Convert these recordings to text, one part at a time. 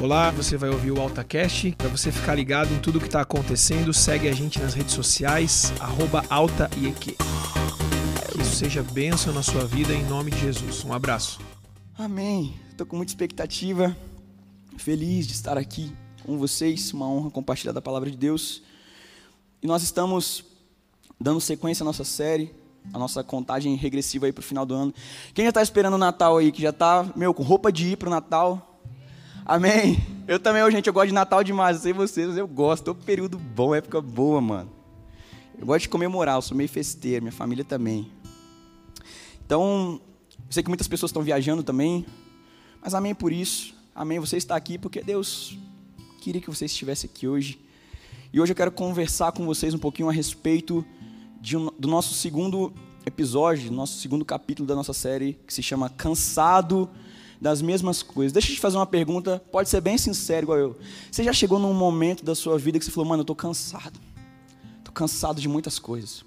Olá, você vai ouvir o AltaCast. Para você ficar ligado em tudo que está acontecendo, segue a gente nas redes sociais, AltaIEQ. Que isso seja bênção na sua vida em nome de Jesus. Um abraço. Amém. Estou com muita expectativa, feliz de estar aqui com vocês. Uma honra compartilhar da palavra de Deus. E nós estamos dando sequência à nossa série, a nossa contagem regressiva aí para o final do ano. Quem já está esperando o Natal aí, que já está, meu, com roupa de ir para o Natal? Amém. Eu também, gente, eu gosto de Natal demais, eu sei vocês, eu gosto. Todo período bom, época boa, mano. Eu gosto de comemorar, eu sou meio festeiro, minha família também. Então, sei que muitas pessoas estão viajando também, mas amém por isso. Amém, você está aqui porque Deus queria que você estivesse aqui hoje. E hoje eu quero conversar com vocês um pouquinho a respeito um, do nosso segundo episódio, do nosso segundo capítulo da nossa série, que se chama Cansado das mesmas coisas. Deixa eu te fazer uma pergunta, pode ser bem sincero igual eu. Você já chegou num momento da sua vida que você falou, mano, eu estou cansado. Estou cansado de muitas coisas.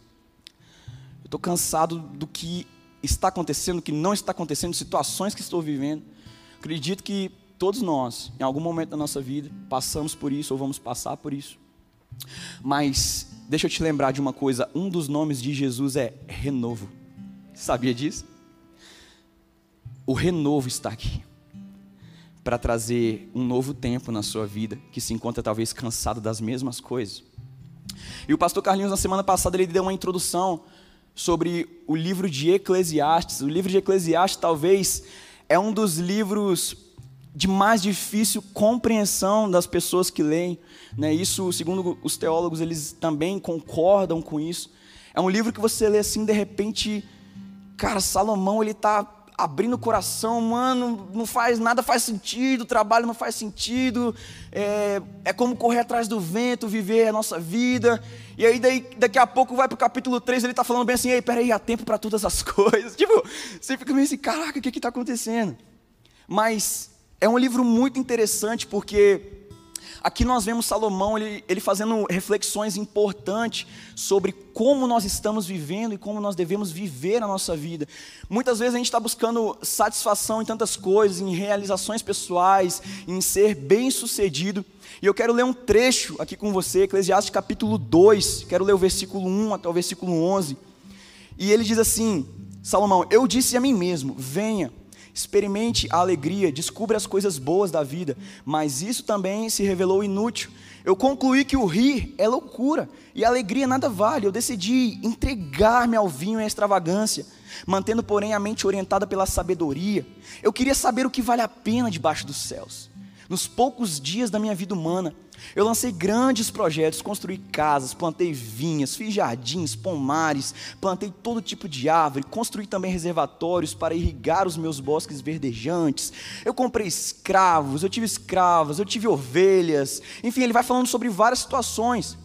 Estou cansado do que está acontecendo, do que não está acontecendo, situações que estou vivendo. Acredito que todos nós, em algum momento da nossa vida, passamos por isso ou vamos passar por isso. Mas deixa eu te lembrar de uma coisa: um dos nomes de Jesus é renovo. Sabia disso? O renovo está aqui para trazer um novo tempo na sua vida, que se encontra talvez cansado das mesmas coisas. E o pastor Carlinhos, na semana passada, ele deu uma introdução sobre o livro de Eclesiastes. O livro de Eclesiastes, talvez, é um dos livros de mais difícil compreensão das pessoas que leem. Né? Isso, segundo os teólogos, eles também concordam com isso. É um livro que você lê assim, de repente, cara, Salomão, ele está abrindo o coração, mano, não faz nada faz sentido, o trabalho não faz sentido, é, é como correr atrás do vento, viver a nossa vida. E aí daí, daqui a pouco vai pro capítulo 3, ele está falando bem assim, ei, peraí, há tempo para todas as coisas. Tipo, você fica meio assim, caraca, o que está acontecendo? Mas é um livro muito interessante porque Aqui nós vemos Salomão ele, ele fazendo reflexões importantes sobre como nós estamos vivendo e como nós devemos viver a nossa vida. Muitas vezes a gente está buscando satisfação em tantas coisas, em realizações pessoais, em ser bem sucedido. E eu quero ler um trecho aqui com você, Eclesiastes capítulo 2, quero ler o versículo 1 até o versículo 11. E ele diz assim: Salomão, eu disse a mim mesmo: venha Experimente a alegria, descubra as coisas boas da vida, mas isso também se revelou inútil. Eu concluí que o rir é loucura e a alegria nada vale. Eu decidi entregar-me ao vinho e à extravagância, mantendo, porém, a mente orientada pela sabedoria. Eu queria saber o que vale a pena debaixo dos céus. Nos poucos dias da minha vida humana, eu lancei grandes projetos, construí casas, plantei vinhas, fiz jardins, pomares, plantei todo tipo de árvore, construí também reservatórios para irrigar os meus bosques verdejantes. Eu comprei escravos, eu tive escravas, eu tive ovelhas. Enfim, ele vai falando sobre várias situações.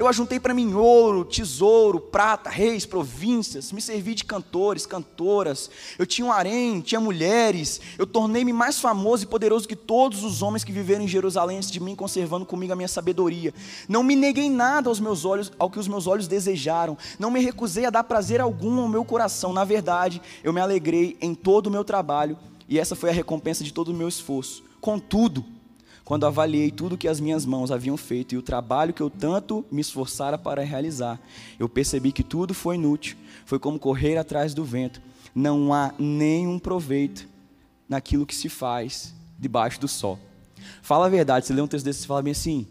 Eu ajuntei para mim ouro, tesouro, prata, reis, províncias, me servi de cantores, cantoras. Eu tinha um harém, tinha mulheres. Eu tornei-me mais famoso e poderoso que todos os homens que viveram em Jerusalém antes de mim, conservando comigo a minha sabedoria. Não me neguei nada aos meus olhos, ao que os meus olhos desejaram. Não me recusei a dar prazer algum ao meu coração. Na verdade, eu me alegrei em todo o meu trabalho e essa foi a recompensa de todo o meu esforço. Contudo, quando avaliei tudo que as minhas mãos haviam feito e o trabalho que eu tanto me esforçara para realizar, eu percebi que tudo foi inútil, foi como correr atrás do vento. Não há nenhum proveito naquilo que se faz debaixo do sol. Fala a verdade, você lê um texto desse e fala bem assim: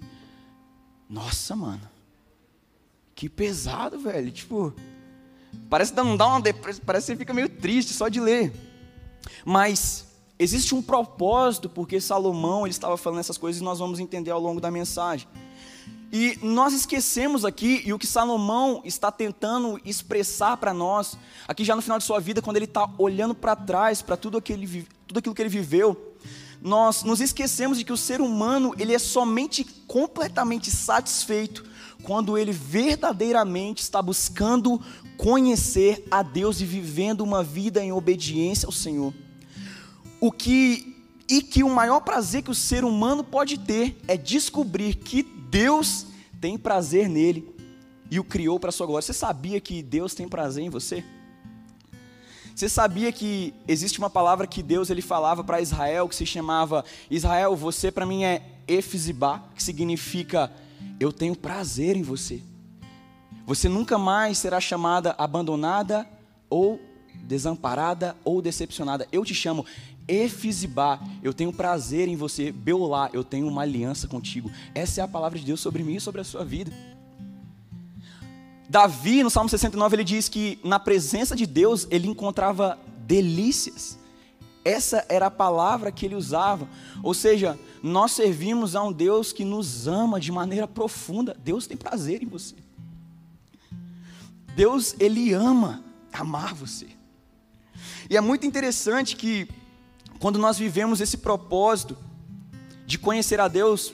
Nossa, mano, que pesado, velho. Tipo, parece que não dá uma depressão, parece que você fica meio triste só de ler. Mas Existe um propósito porque Salomão ele estava falando essas coisas e nós vamos entender ao longo da mensagem. E nós esquecemos aqui, e o que Salomão está tentando expressar para nós, aqui já no final de sua vida, quando ele está olhando para trás, para tudo, tudo aquilo que ele viveu, nós nos esquecemos de que o ser humano ele é somente completamente satisfeito quando ele verdadeiramente está buscando conhecer a Deus e vivendo uma vida em obediência ao Senhor o que e que o maior prazer que o ser humano pode ter é descobrir que Deus tem prazer nele e o criou para sua glória. Você sabia que Deus tem prazer em você? Você sabia que existe uma palavra que Deus ele falava para Israel que se chamava Israel, você para mim é Efizibá, que significa eu tenho prazer em você. Você nunca mais será chamada abandonada ou desamparada ou decepcionada. Eu te chamo Efizibá, eu tenho prazer em você. Beolá, eu tenho uma aliança contigo. Essa é a palavra de Deus sobre mim e sobre a sua vida. Davi, no Salmo 69, ele diz que na presença de Deus ele encontrava delícias. Essa era a palavra que ele usava. Ou seja, nós servimos a um Deus que nos ama de maneira profunda. Deus tem prazer em você. Deus, ele ama amar você. E é muito interessante que quando nós vivemos esse propósito de conhecer a Deus,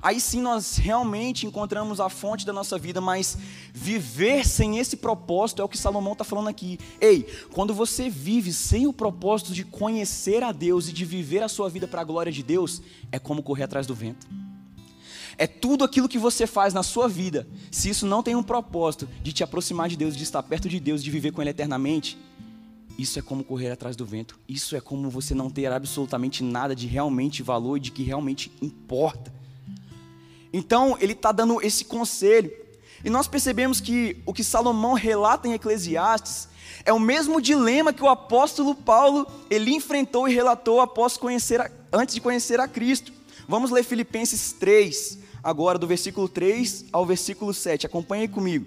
aí sim nós realmente encontramos a fonte da nossa vida, mas viver sem esse propósito é o que Salomão está falando aqui. Ei, quando você vive sem o propósito de conhecer a Deus e de viver a sua vida para a glória de Deus, é como correr atrás do vento. É tudo aquilo que você faz na sua vida, se isso não tem um propósito de te aproximar de Deus, de estar perto de Deus, de viver com Ele eternamente, isso é como correr atrás do vento. Isso é como você não ter absolutamente nada de realmente valor e de que realmente importa. Então, ele está dando esse conselho. E nós percebemos que o que Salomão relata em Eclesiastes é o mesmo dilema que o apóstolo Paulo ele enfrentou e relatou após conhecer a, antes de conhecer a Cristo. Vamos ler Filipenses 3, agora do versículo 3 ao versículo 7. Acompanhe comigo.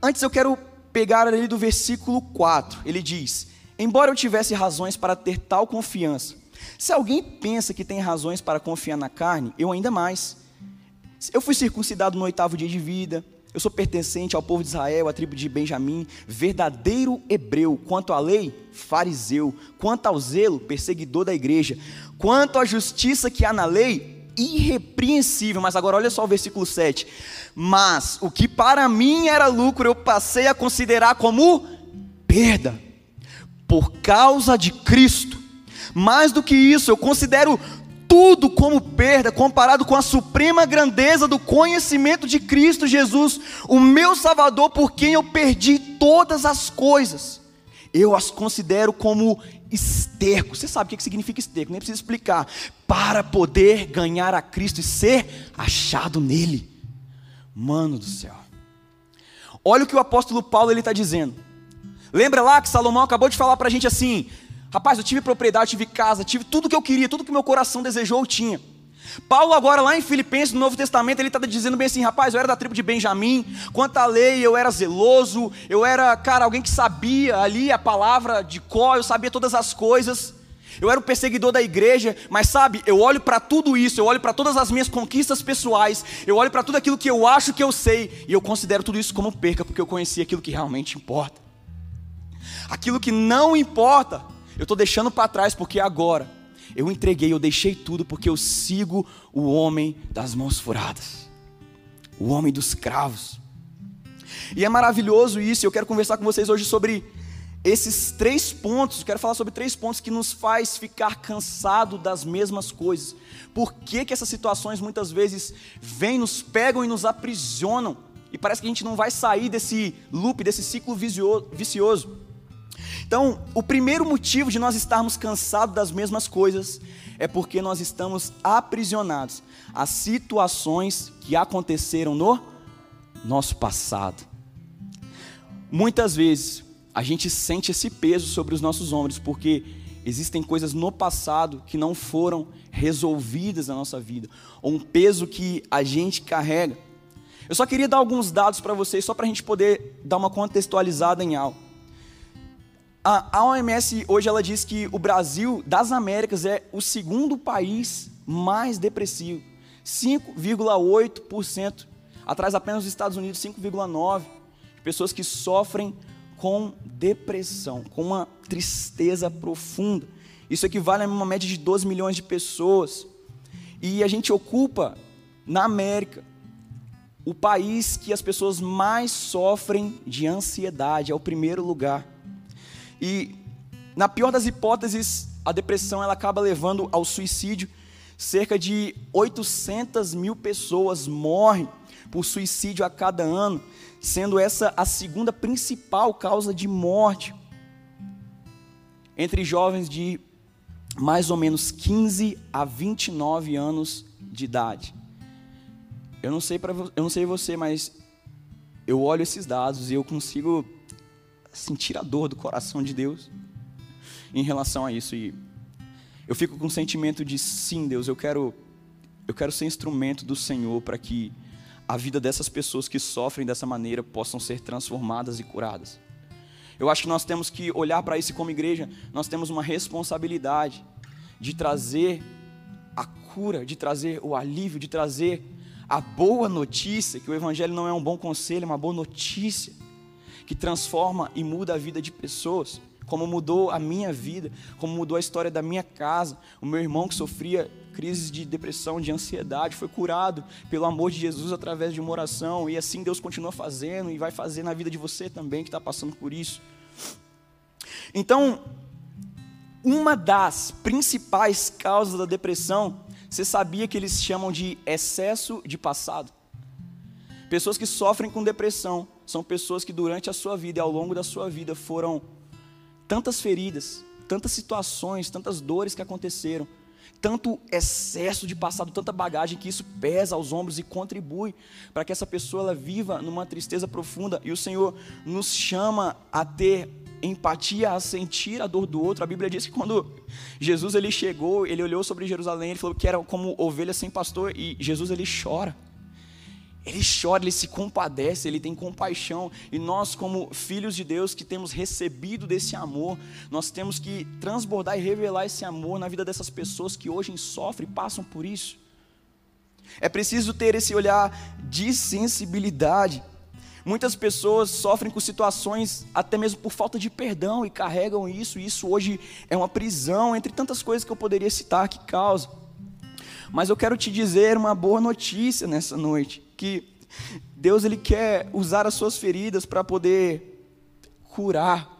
Antes eu quero pegar ali do versículo 4. Ele diz: Embora eu tivesse razões para ter tal confiança, se alguém pensa que tem razões para confiar na carne, eu ainda mais. Eu fui circuncidado no oitavo dia de vida, eu sou pertencente ao povo de Israel, à tribo de Benjamim, verdadeiro hebreu, quanto à lei, fariseu, quanto ao zelo, perseguidor da igreja, quanto à justiça que há na lei, irrepreensível. Mas agora olha só o versículo 7. Mas o que para mim era lucro, eu passei a considerar como perda, por causa de Cristo. Mais do que isso, eu considero tudo como perda comparado com a suprema grandeza do conhecimento de Cristo Jesus, o meu Salvador, por quem eu perdi todas as coisas. Eu as considero como esterco. Você sabe o que significa esterco, nem precisa explicar. Para poder ganhar a Cristo e ser achado nele. Mano do céu. Olha o que o apóstolo Paulo ele está dizendo. Lembra lá que Salomão acabou de falar para a gente assim: Rapaz, eu tive propriedade, tive casa, tive tudo que eu queria, tudo que meu coração desejou, eu tinha. Paulo agora lá em Filipenses, no Novo Testamento, ele está dizendo bem assim, rapaz, eu era da tribo de Benjamim, quanto à lei eu era zeloso, eu era, cara, alguém que sabia ali a palavra de có, eu sabia todas as coisas, eu era o perseguidor da igreja, mas sabe, eu olho para tudo isso, eu olho para todas as minhas conquistas pessoais, eu olho para tudo aquilo que eu acho que eu sei, e eu considero tudo isso como perca, porque eu conheci aquilo que realmente importa. Aquilo que não importa, eu estou deixando para trás porque agora eu entreguei, eu deixei tudo porque eu sigo o homem das mãos furadas, o homem dos cravos. E é maravilhoso isso, eu quero conversar com vocês hoje sobre esses três pontos, quero falar sobre três pontos que nos faz ficar cansado das mesmas coisas. Por que, que essas situações muitas vezes vêm, nos pegam e nos aprisionam? E parece que a gente não vai sair desse loop, desse ciclo vicioso. Então, o primeiro motivo de nós estarmos cansados das mesmas coisas é porque nós estamos aprisionados a situações que aconteceram no nosso passado. Muitas vezes a gente sente esse peso sobre os nossos ombros porque existem coisas no passado que não foram resolvidas na nossa vida, ou um peso que a gente carrega. Eu só queria dar alguns dados para vocês, só para a gente poder dar uma contextualizada em algo. A OMS hoje ela diz que o Brasil das Américas é o segundo país mais depressivo, 5,8%, atrás apenas dos Estados Unidos 5,9%, pessoas que sofrem com depressão, com uma tristeza profunda. Isso equivale a uma média de 12 milhões de pessoas. E a gente ocupa na América o país que as pessoas mais sofrem de ansiedade, é o primeiro lugar. E na pior das hipóteses, a depressão ela acaba levando ao suicídio. Cerca de 800 mil pessoas morrem por suicídio a cada ano, sendo essa a segunda principal causa de morte entre jovens de mais ou menos 15 a 29 anos de idade. Eu não sei para eu não sei você, mas eu olho esses dados e eu consigo sentir a dor do coração de Deus em relação a isso. E eu fico com o sentimento de sim, Deus, eu quero eu quero ser instrumento do Senhor para que a vida dessas pessoas que sofrem dessa maneira possam ser transformadas e curadas. Eu acho que nós temos que olhar para isso como igreja, nós temos uma responsabilidade de trazer a cura, de trazer o alívio, de trazer a boa notícia, que o Evangelho não é um bom conselho, é uma boa notícia, que transforma e muda a vida de pessoas, como mudou a minha vida, como mudou a história da minha casa. O meu irmão que sofria crises de depressão, de ansiedade, foi curado pelo amor de Jesus através de uma oração, e assim Deus continua fazendo e vai fazer na vida de você também que está passando por isso. Então, uma das principais causas da depressão, você sabia que eles chamam de excesso de passado? Pessoas que sofrem com depressão são pessoas que durante a sua vida e ao longo da sua vida foram tantas feridas, tantas situações, tantas dores que aconteceram, tanto excesso de passado, tanta bagagem que isso pesa aos ombros e contribui para que essa pessoa ela viva numa tristeza profunda. E o Senhor nos chama a ter empatia, a sentir a dor do outro. A Bíblia diz que quando Jesus ele chegou, ele olhou sobre Jerusalém, ele falou que era como ovelha sem pastor e Jesus ele chora. Ele chora, ele se compadece, ele tem compaixão. E nós, como filhos de Deus que temos recebido desse amor, nós temos que transbordar e revelar esse amor na vida dessas pessoas que hoje sofrem e passam por isso. É preciso ter esse olhar de sensibilidade. Muitas pessoas sofrem com situações até mesmo por falta de perdão e carregam isso, e isso hoje é uma prisão, entre tantas coisas que eu poderia citar que causa. Mas eu quero te dizer uma boa notícia nessa noite, que Deus ele quer usar as suas feridas para poder curar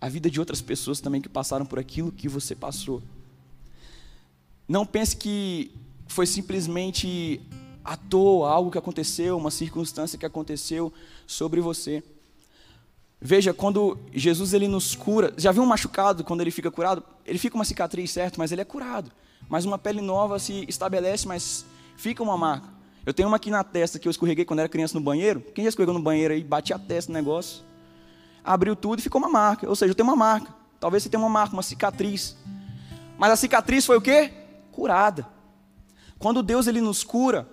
a vida de outras pessoas também que passaram por aquilo que você passou. Não pense que foi simplesmente à toa, algo que aconteceu, uma circunstância que aconteceu sobre você. Veja, quando Jesus ele nos cura, já viu um machucado quando ele fica curado? Ele fica uma cicatriz, certo? Mas ele é curado. Mas uma pele nova se estabelece, mas fica uma marca. Eu tenho uma aqui na testa que eu escorreguei quando era criança no banheiro. Quem já escorregou no banheiro aí, bati a testa no negócio, abriu tudo e ficou uma marca. Ou seja, eu tenho uma marca. Talvez você tenha uma marca, uma cicatriz. Mas a cicatriz foi o quê? Curada. Quando Deus ele nos cura,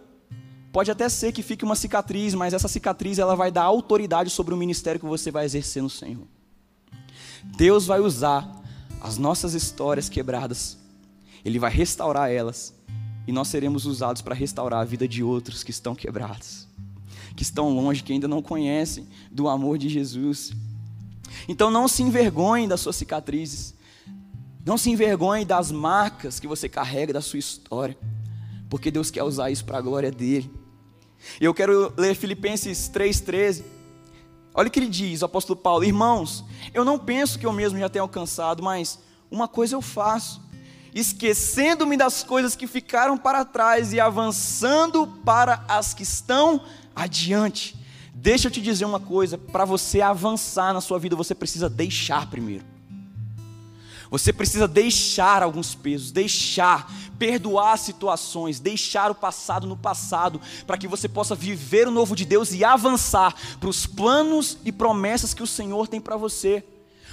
Pode até ser que fique uma cicatriz, mas essa cicatriz ela vai dar autoridade sobre o ministério que você vai exercer no Senhor. Deus vai usar as nossas histórias quebradas, Ele vai restaurar elas, e nós seremos usados para restaurar a vida de outros que estão quebrados, que estão longe, que ainda não conhecem do amor de Jesus. Então não se envergonhe das suas cicatrizes, não se envergonhe das marcas que você carrega da sua história, porque Deus quer usar isso para a glória dele. Eu quero ler Filipenses 3,13. Olha o que ele diz, o apóstolo Paulo: Irmãos, eu não penso que eu mesmo já tenha alcançado, mas uma coisa eu faço, esquecendo-me das coisas que ficaram para trás e avançando para as que estão adiante. Deixa eu te dizer uma coisa: para você avançar na sua vida, você precisa deixar primeiro. Você precisa deixar alguns pesos, deixar, perdoar situações, deixar o passado no passado, para que você possa viver o novo de Deus e avançar para os planos e promessas que o Senhor tem para você.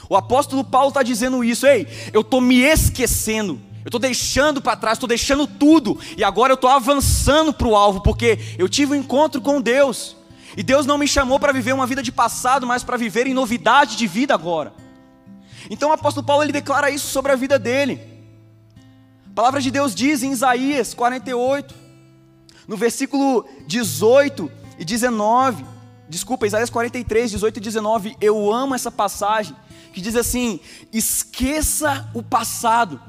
O apóstolo Paulo está dizendo isso, ei, eu estou me esquecendo, eu estou deixando para trás, estou deixando tudo, e agora eu estou avançando para o alvo, porque eu tive um encontro com Deus, e Deus não me chamou para viver uma vida de passado, mas para viver em novidade de vida agora. Então o apóstolo Paulo ele declara isso sobre a vida dele. A palavra de Deus diz em Isaías 48, no versículo 18 e 19, desculpa, Isaías 43, 18 e 19, eu amo essa passagem, que diz assim: esqueça o passado,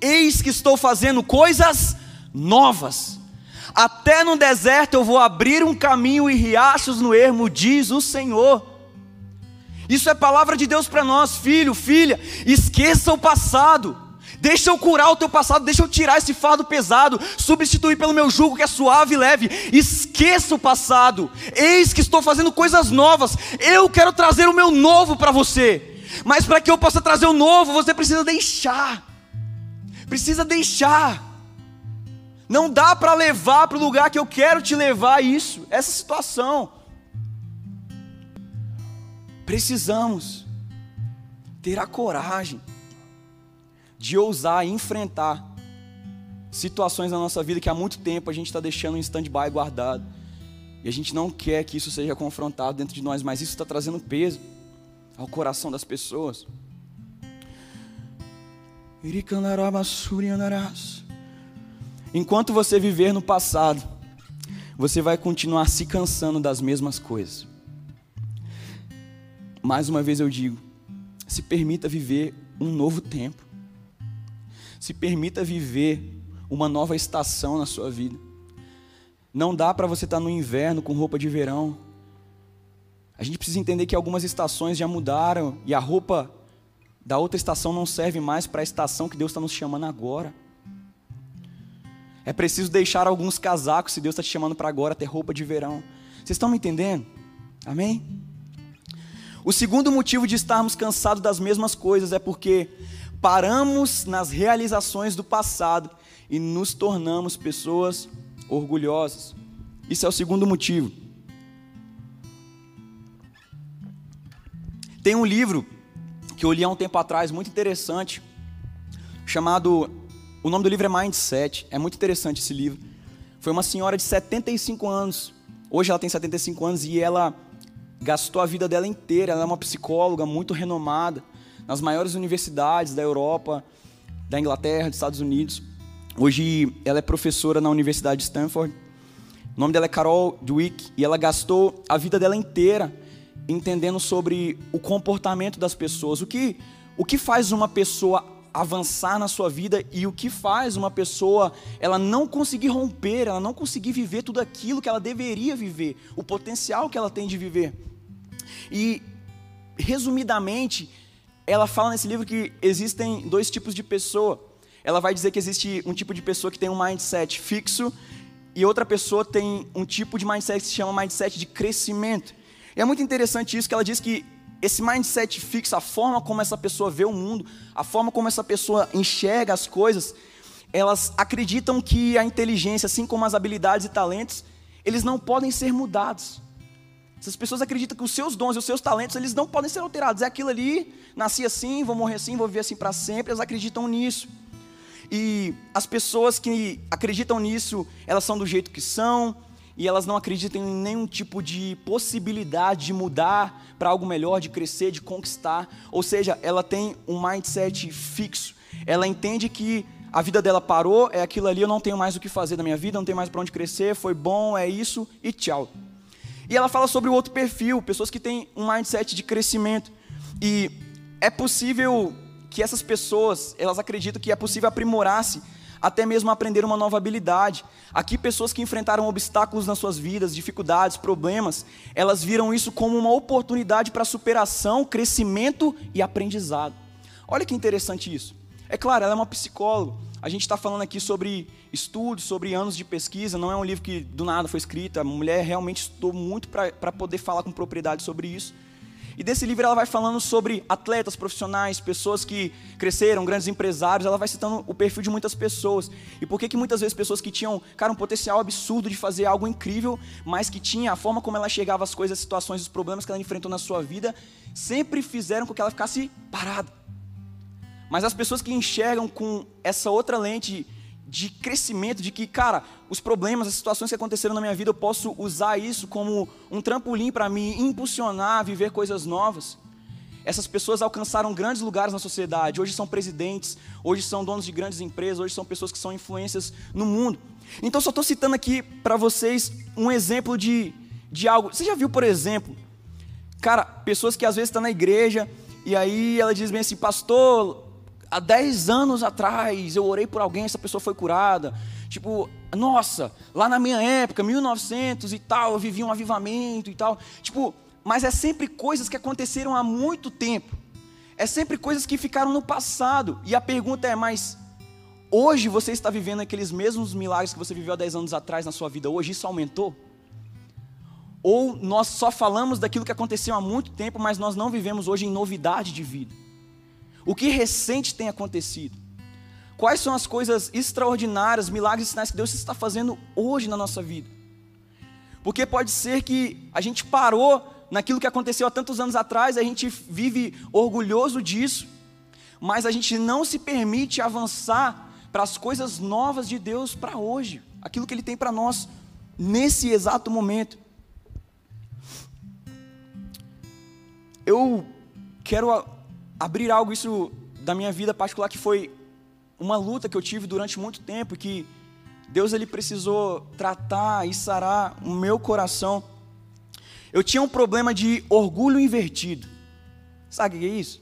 eis que estou fazendo coisas novas. Até no deserto eu vou abrir um caminho e riachos no ermo, diz o Senhor. Isso é palavra de Deus para nós, filho, filha. Esqueça o passado. Deixa eu curar o teu passado, deixa eu tirar esse fardo pesado, substituir pelo meu jugo que é suave e leve. Esqueça o passado. Eis que estou fazendo coisas novas. Eu quero trazer o meu novo para você. Mas para que eu possa trazer o novo, você precisa deixar. Precisa deixar. Não dá para levar para o lugar que eu quero te levar isso, essa situação. Precisamos ter a coragem de ousar enfrentar situações na nossa vida que há muito tempo a gente está deixando em stand-by guardado. E a gente não quer que isso seja confrontado dentro de nós, mas isso está trazendo peso ao coração das pessoas. Enquanto você viver no passado, você vai continuar se cansando das mesmas coisas. Mais uma vez eu digo: se permita viver um novo tempo. Se permita viver uma nova estação na sua vida. Não dá para você estar tá no inverno com roupa de verão. A gente precisa entender que algumas estações já mudaram e a roupa da outra estação não serve mais para a estação que Deus está nos chamando agora. É preciso deixar alguns casacos se Deus está te chamando para agora ter roupa de verão. Vocês estão me entendendo? Amém? O segundo motivo de estarmos cansados das mesmas coisas é porque paramos nas realizações do passado e nos tornamos pessoas orgulhosas. Isso é o segundo motivo. Tem um livro que eu li há um tempo atrás, muito interessante, chamado. O nome do livro é Mindset. É muito interessante esse livro. Foi uma senhora de 75 anos. Hoje ela tem 75 anos e ela gastou a vida dela inteira. Ela é uma psicóloga muito renomada nas maiores universidades da Europa, da Inglaterra, dos Estados Unidos. Hoje ela é professora na Universidade de Stanford. O nome dela é Carol Dweck e ela gastou a vida dela inteira entendendo sobre o comportamento das pessoas, o que o que faz uma pessoa avançar na sua vida e o que faz uma pessoa ela não conseguir romper, ela não conseguir viver tudo aquilo que ela deveria viver, o potencial que ela tem de viver. E resumidamente, ela fala nesse livro que existem dois tipos de pessoa. Ela vai dizer que existe um tipo de pessoa que tem um mindset fixo e outra pessoa tem um tipo de mindset que se chama mindset de crescimento. E é muito interessante isso que ela diz que esse mindset fixo, a forma como essa pessoa vê o mundo, a forma como essa pessoa enxerga as coisas, elas acreditam que a inteligência, assim como as habilidades e talentos, eles não podem ser mudados. Essas pessoas acreditam que os seus dons e os seus talentos, eles não podem ser alterados. É aquilo ali, nasci assim, vou morrer assim, vou viver assim para sempre. Elas acreditam nisso. E as pessoas que acreditam nisso, elas são do jeito que são, e elas não acreditam em nenhum tipo de possibilidade de mudar para algo melhor, de crescer, de conquistar. Ou seja, ela tem um mindset fixo. Ela entende que a vida dela parou, é aquilo ali, eu não tenho mais o que fazer da minha vida, não tenho mais para onde crescer, foi bom, é isso e tchau. E ela fala sobre o outro perfil, pessoas que têm um mindset de crescimento. E é possível que essas pessoas, elas acreditam que é possível aprimorar-se, até mesmo aprender uma nova habilidade. Aqui, pessoas que enfrentaram obstáculos nas suas vidas, dificuldades, problemas, elas viram isso como uma oportunidade para superação, crescimento e aprendizado. Olha que interessante isso. É claro, ela é uma psicóloga. A gente está falando aqui sobre estudos, sobre anos de pesquisa. Não é um livro que do nada foi escrito. A mulher realmente estudou muito para poder falar com propriedade sobre isso. E desse livro ela vai falando sobre atletas profissionais, pessoas que cresceram, grandes empresários. Ela vai citando o perfil de muitas pessoas. E por que que muitas vezes pessoas que tinham, cara, um potencial absurdo de fazer algo incrível, mas que tinha a forma como ela chegava às coisas, às situações, os problemas que ela enfrentou na sua vida, sempre fizeram com que ela ficasse parada. Mas as pessoas que enxergam com essa outra lente de crescimento, de que, cara, os problemas, as situações que aconteceram na minha vida, eu posso usar isso como um trampolim para me impulsionar a viver coisas novas. Essas pessoas alcançaram grandes lugares na sociedade, hoje são presidentes, hoje são donos de grandes empresas, hoje são pessoas que são influências no mundo. Então, só estou citando aqui para vocês um exemplo de, de algo. Você já viu, por exemplo, cara, pessoas que às vezes estão na igreja e aí ela diz bem assim, pastor, há 10 anos atrás eu orei por alguém, essa pessoa foi curada. Tipo, nossa, lá na minha época, 1900 e tal, eu vivi um avivamento e tal. Tipo, mas é sempre coisas que aconteceram há muito tempo. É sempre coisas que ficaram no passado. E a pergunta é: mas hoje você está vivendo aqueles mesmos milagres que você viveu há 10 anos atrás na sua vida? Hoje isso aumentou? Ou nós só falamos daquilo que aconteceu há muito tempo, mas nós não vivemos hoje em novidade de vida? O que recente tem acontecido? Quais são as coisas extraordinárias, milagres e sinais que Deus está fazendo hoje na nossa vida? Porque pode ser que a gente parou naquilo que aconteceu há tantos anos atrás, a gente vive orgulhoso disso, mas a gente não se permite avançar para as coisas novas de Deus para hoje, aquilo que Ele tem para nós nesse exato momento. Eu quero abrir algo isso da minha vida particular que foi uma luta que eu tive durante muito tempo que Deus ele precisou tratar e sarar o meu coração. Eu tinha um problema de orgulho invertido. Sabe o que é isso?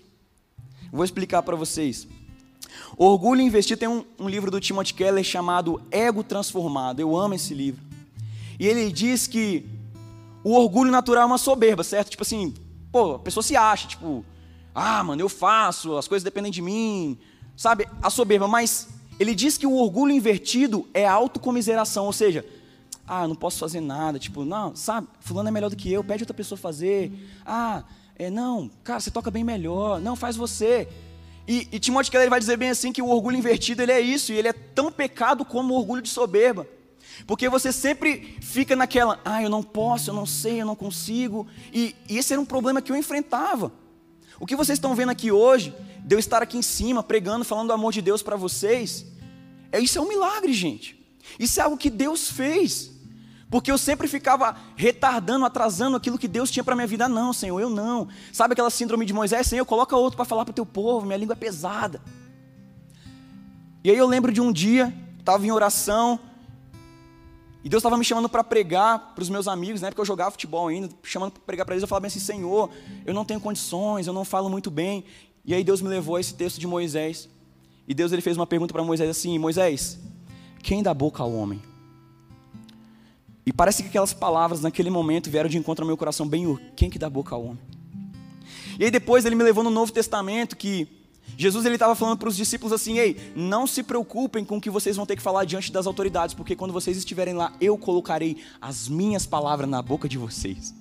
Vou explicar para vocês. Orgulho invertido tem um, um, livro do Timothy Keller chamado Ego Transformado. Eu amo esse livro. E ele diz que o orgulho natural é uma soberba, certo? Tipo assim, pô, a pessoa se acha, tipo, ah, mano, eu faço, as coisas dependem de mim, sabe? A soberba, mas ele diz que o orgulho invertido é autocomiseração, ou seja, ah, não posso fazer nada, tipo, não, sabe, fulano é melhor do que eu, pede outra pessoa fazer. Ah, é, não, cara, você toca bem melhor, não, faz você. E, e Timóteo Keller vai dizer bem assim que o orgulho invertido ele é isso, e ele é tão pecado como o orgulho de soberba. Porque você sempre fica naquela, ah, eu não posso, eu não sei, eu não consigo. E, e esse era um problema que eu enfrentava. O que vocês estão vendo aqui hoje, de eu estar aqui em cima pregando, falando do amor de Deus para vocês, é isso é um milagre, gente. Isso é algo que Deus fez. Porque eu sempre ficava retardando, atrasando aquilo que Deus tinha para minha vida. Não, Senhor, eu não. Sabe aquela síndrome de Moisés? Senhor, coloca outro para falar para o teu povo, minha língua é pesada. E aí eu lembro de um dia, estava em oração, e Deus estava me chamando para pregar para os meus amigos, né? Porque eu jogava futebol ainda, chamando para pregar para eles. Eu falava assim: Senhor, eu não tenho condições, eu não falo muito bem. E aí Deus me levou a esse texto de Moisés. E Deus ele fez uma pergunta para Moisés assim: Moisés, quem dá boca ao homem? E parece que aquelas palavras naquele momento vieram de encontro ao meu coração bem, quem que dá boca ao homem? E aí depois ele me levou no Novo Testamento que Jesus ele estava falando para os discípulos assim: ei, não se preocupem com o que vocês vão ter que falar diante das autoridades, porque quando vocês estiverem lá, eu colocarei as minhas palavras na boca de vocês.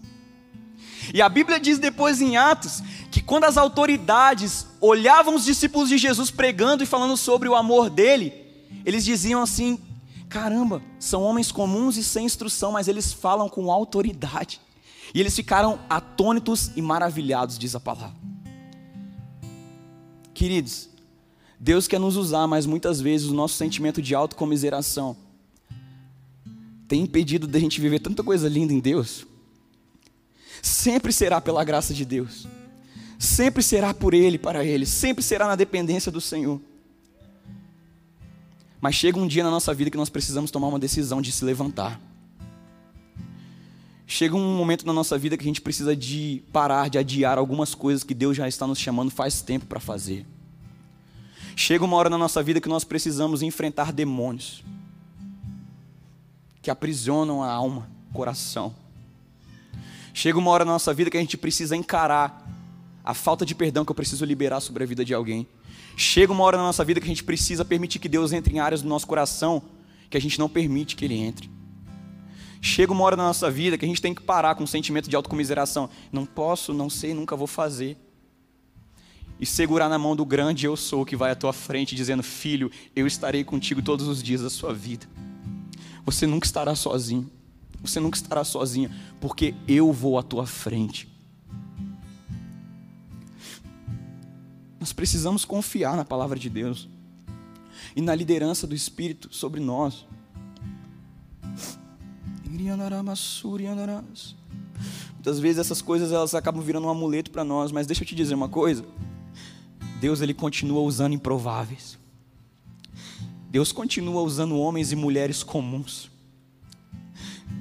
E a Bíblia diz depois em Atos que quando as autoridades olhavam os discípulos de Jesus pregando e falando sobre o amor dele, eles diziam assim: caramba, são homens comuns e sem instrução, mas eles falam com autoridade. E eles ficaram atônitos e maravilhados, diz a palavra. Queridos, Deus quer nos usar, mas muitas vezes o nosso sentimento de autocomiseração tem impedido da gente viver tanta coisa linda em Deus. Sempre será pela graça de Deus. Sempre será por Ele, para Ele. Sempre será na dependência do Senhor. Mas chega um dia na nossa vida que nós precisamos tomar uma decisão de se levantar. Chega um momento na nossa vida que a gente precisa de parar de adiar algumas coisas que Deus já está nos chamando faz tempo para fazer. Chega uma hora na nossa vida que nós precisamos enfrentar demônios que aprisionam a alma, coração. Chega uma hora na nossa vida que a gente precisa encarar a falta de perdão que eu preciso liberar sobre a vida de alguém. Chega uma hora na nossa vida que a gente precisa permitir que Deus entre em áreas do nosso coração que a gente não permite que Ele entre. Chega uma hora na nossa vida que a gente tem que parar com o sentimento de autocomiseração. Não posso, não sei, nunca vou fazer. E segurar na mão do grande eu sou que vai à tua frente, dizendo: Filho, eu estarei contigo todos os dias da sua vida. Você nunca estará sozinho. Você nunca estará sozinha, porque eu vou à tua frente. Nós precisamos confiar na palavra de Deus e na liderança do Espírito sobre nós. Muitas vezes essas coisas elas acabam virando um amuleto para nós, mas deixa eu te dizer uma coisa. Deus ele continua usando improváveis. Deus continua usando homens e mulheres comuns.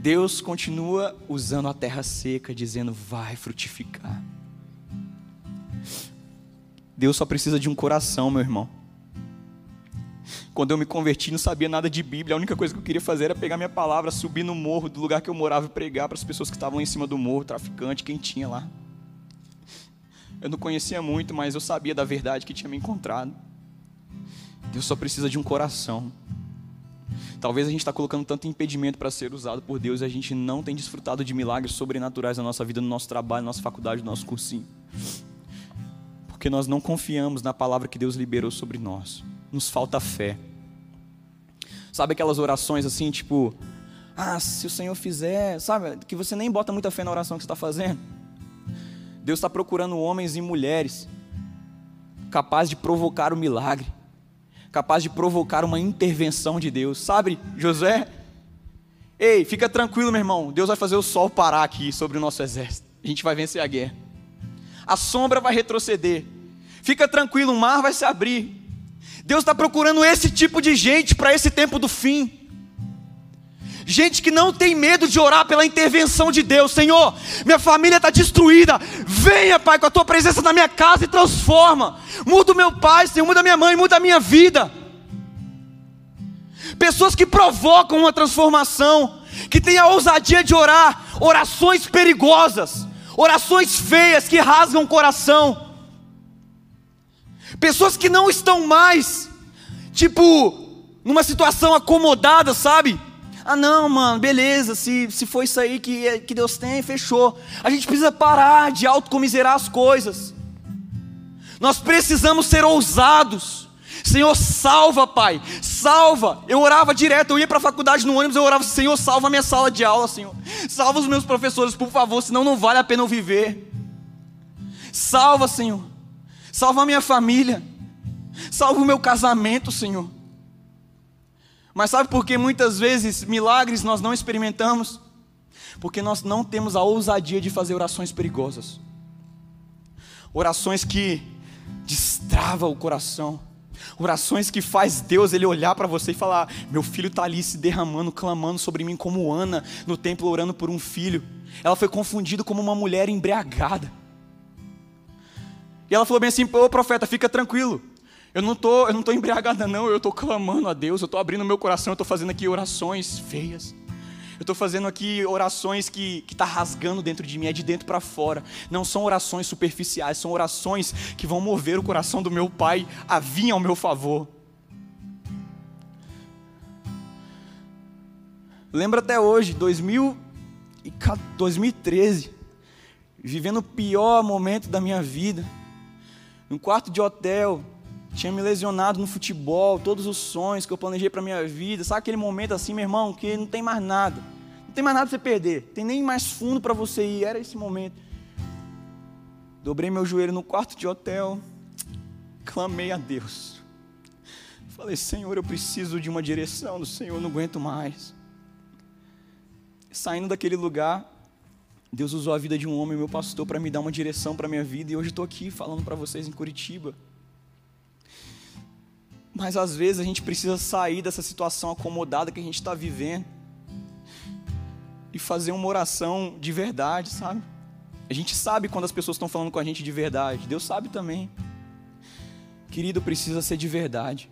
Deus continua usando a terra seca, dizendo: vai frutificar. Deus só precisa de um coração, meu irmão. Quando eu me converti, não sabia nada de Bíblia. A única coisa que eu queria fazer era pegar minha palavra, subir no morro do lugar que eu morava e pregar para as pessoas que estavam em cima do morro, traficante, quem tinha lá. Eu não conhecia muito, mas eu sabia da verdade que tinha me encontrado. Deus só precisa de um coração. Talvez a gente está colocando tanto impedimento para ser usado por Deus e a gente não tem desfrutado de milagres sobrenaturais na nossa vida, no nosso trabalho, na nossa faculdade, no nosso cursinho. Porque nós não confiamos na palavra que Deus liberou sobre nós. Nos falta fé. Sabe aquelas orações assim, tipo, ah, se o Senhor fizer, sabe, que você nem bota muita fé na oração que você está fazendo. Deus está procurando homens e mulheres capazes de provocar o milagre, capazes de provocar uma intervenção de Deus. Sabe, José? Ei, fica tranquilo, meu irmão. Deus vai fazer o sol parar aqui sobre o nosso exército. A gente vai vencer a guerra. A sombra vai retroceder. Fica tranquilo, o mar vai se abrir. Deus está procurando esse tipo de gente para esse tempo do fim gente que não tem medo de orar pela intervenção de Deus. Senhor, minha família está destruída. Venha, Pai, com a tua presença na minha casa e transforma. Muda o meu pai, Senhor, muda a minha mãe, muda a minha vida. Pessoas que provocam uma transformação, que têm a ousadia de orar, orações perigosas, orações feias que rasgam o coração. Pessoas que não estão mais, tipo, numa situação acomodada, sabe? Ah, não, mano, beleza, se, se for isso aí que, que Deus tem, fechou. A gente precisa parar de autocomiserar as coisas. Nós precisamos ser ousados. Senhor, salva, Pai, salva. Eu orava direto, eu ia para a faculdade no ônibus, eu orava, Senhor, salva a minha sala de aula, Senhor. Salva os meus professores, por favor, senão não vale a pena eu viver. Salva, Senhor. Salva a minha família. Salva o meu casamento, Senhor. Mas sabe por que muitas vezes milagres nós não experimentamos? Porque nós não temos a ousadia de fazer orações perigosas. Orações que destravam o coração. Orações que faz Deus ele olhar para você e falar: "Meu filho está ali se derramando, clamando sobre mim como Ana no templo orando por um filho". Ela foi confundida como uma mulher embriagada. E ela falou bem assim: "Ô profeta, fica tranquilo. Eu não tô, eu não tô embriagada não, eu estou clamando a Deus, eu estou abrindo meu coração, eu estou fazendo aqui orações feias. Eu estou fazendo aqui orações que está rasgando dentro de mim, é de dentro para fora. Não são orações superficiais, são orações que vão mover o coração do meu Pai a vir ao meu favor. Lembro até hoje, 2000, 2013, vivendo o pior momento da minha vida, num quarto de hotel, tinha me lesionado no futebol, todos os sonhos que eu planejei para minha vida. Sabe aquele momento assim, meu irmão, que não tem mais nada. Não tem mais nada para você perder. Tem nem mais fundo para você ir. Era esse momento. Dobrei meu joelho no quarto de hotel. Clamei a Deus. Falei, Senhor, eu preciso de uma direção do Senhor, não aguento mais. Saindo daquele lugar, Deus usou a vida de um homem, meu pastor, para me dar uma direção para minha vida. E hoje estou aqui falando para vocês em Curitiba. Mas às vezes a gente precisa sair dessa situação acomodada que a gente está vivendo e fazer uma oração de verdade, sabe? A gente sabe quando as pessoas estão falando com a gente de verdade, Deus sabe também. Querido, precisa ser de verdade.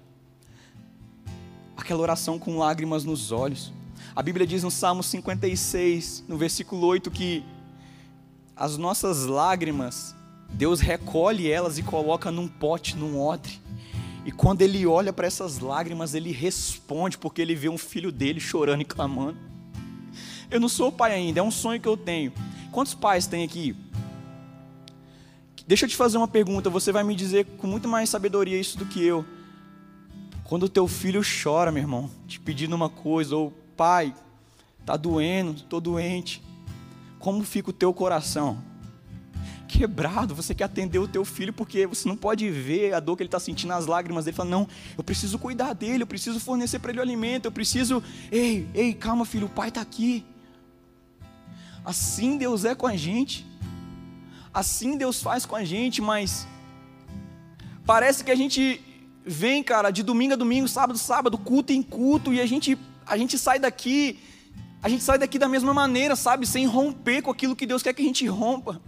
Aquela oração com lágrimas nos olhos. A Bíblia diz no Salmo 56, no versículo 8, que as nossas lágrimas, Deus recolhe elas e coloca num pote, num odre e quando ele olha para essas lágrimas, ele responde, porque ele vê um filho dele chorando e clamando. Eu não sou pai ainda, é um sonho que eu tenho. Quantos pais tem aqui? Deixa eu te fazer uma pergunta, você vai me dizer com muito mais sabedoria isso do que eu. Quando o teu filho chora, meu irmão, te pedindo uma coisa, ou pai, tá doendo, estou doente, como fica o teu coração? quebrado, você quer atender o teu filho porque você não pode ver a dor que ele está sentindo, as lágrimas dele. Fala, não, eu preciso cuidar dele, eu preciso fornecer para ele o alimento, eu preciso. Ei, ei, calma, filho, o pai está aqui. Assim Deus é com a gente, assim Deus faz com a gente, mas parece que a gente vem, cara, de domingo a domingo, sábado a sábado, culto em culto, e a gente, a gente sai daqui, a gente sai daqui da mesma maneira, sabe, sem romper com aquilo que Deus quer que a gente rompa.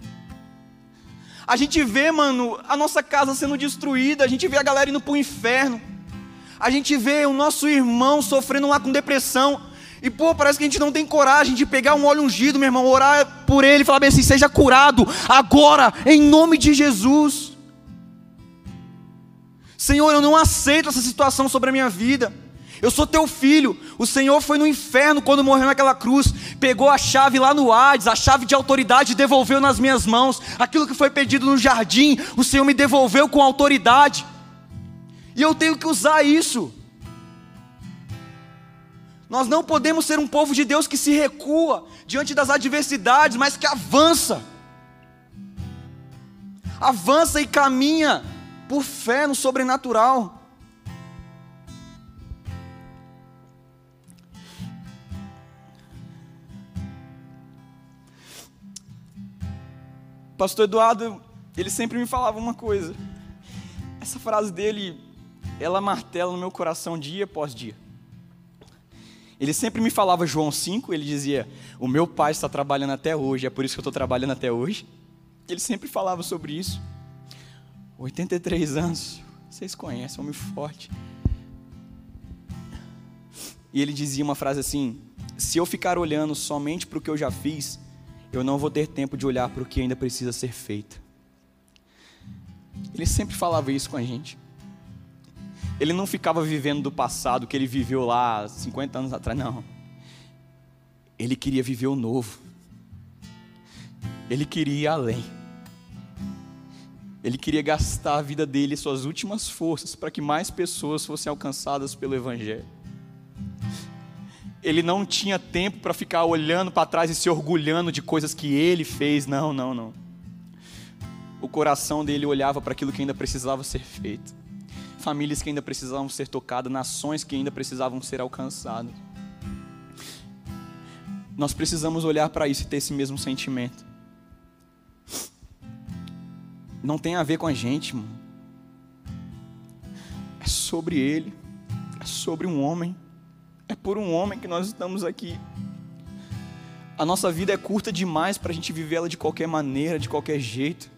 A gente vê, mano, a nossa casa sendo destruída, a gente vê a galera indo para o inferno, a gente vê o nosso irmão sofrendo lá com depressão, E pô, parece que a gente não tem coragem de pegar um óleo ungido, meu irmão, orar por ele falar bem assim: seja curado agora, em nome de Jesus. Senhor, eu não aceito essa situação sobre a minha vida. Eu sou teu filho. O Senhor foi no inferno quando morreu naquela cruz, pegou a chave lá no Hades, a chave de autoridade, e devolveu nas minhas mãos. Aquilo que foi pedido no jardim, o Senhor me devolveu com autoridade. E eu tenho que usar isso. Nós não podemos ser um povo de Deus que se recua diante das adversidades, mas que avança. Avança e caminha por fé no sobrenatural. Pastor Eduardo, ele sempre me falava uma coisa. Essa frase dele, ela martela no meu coração dia após dia. Ele sempre me falava João 5, ele dizia: O meu pai está trabalhando até hoje, é por isso que eu estou trabalhando até hoje. Ele sempre falava sobre isso. 83 anos, vocês conhecem, homem forte. E ele dizia uma frase assim: Se eu ficar olhando somente para o que eu já fiz, eu não vou ter tempo de olhar para o que ainda precisa ser feito. Ele sempre falava isso com a gente. Ele não ficava vivendo do passado que ele viveu lá 50 anos atrás, não. Ele queria viver o novo. Ele queria ir além. Ele queria gastar a vida dele, suas últimas forças, para que mais pessoas fossem alcançadas pelo Evangelho ele não tinha tempo para ficar olhando para trás e se orgulhando de coisas que ele fez. Não, não, não. O coração dele olhava para aquilo que ainda precisava ser feito. Famílias que ainda precisavam ser tocadas, nações que ainda precisavam ser alcançadas. Nós precisamos olhar para isso e ter esse mesmo sentimento. Não tem a ver com a gente, mano. É sobre ele. É sobre um homem. É por um homem que nós estamos aqui. A nossa vida é curta demais para a gente viver ela de qualquer maneira, de qualquer jeito.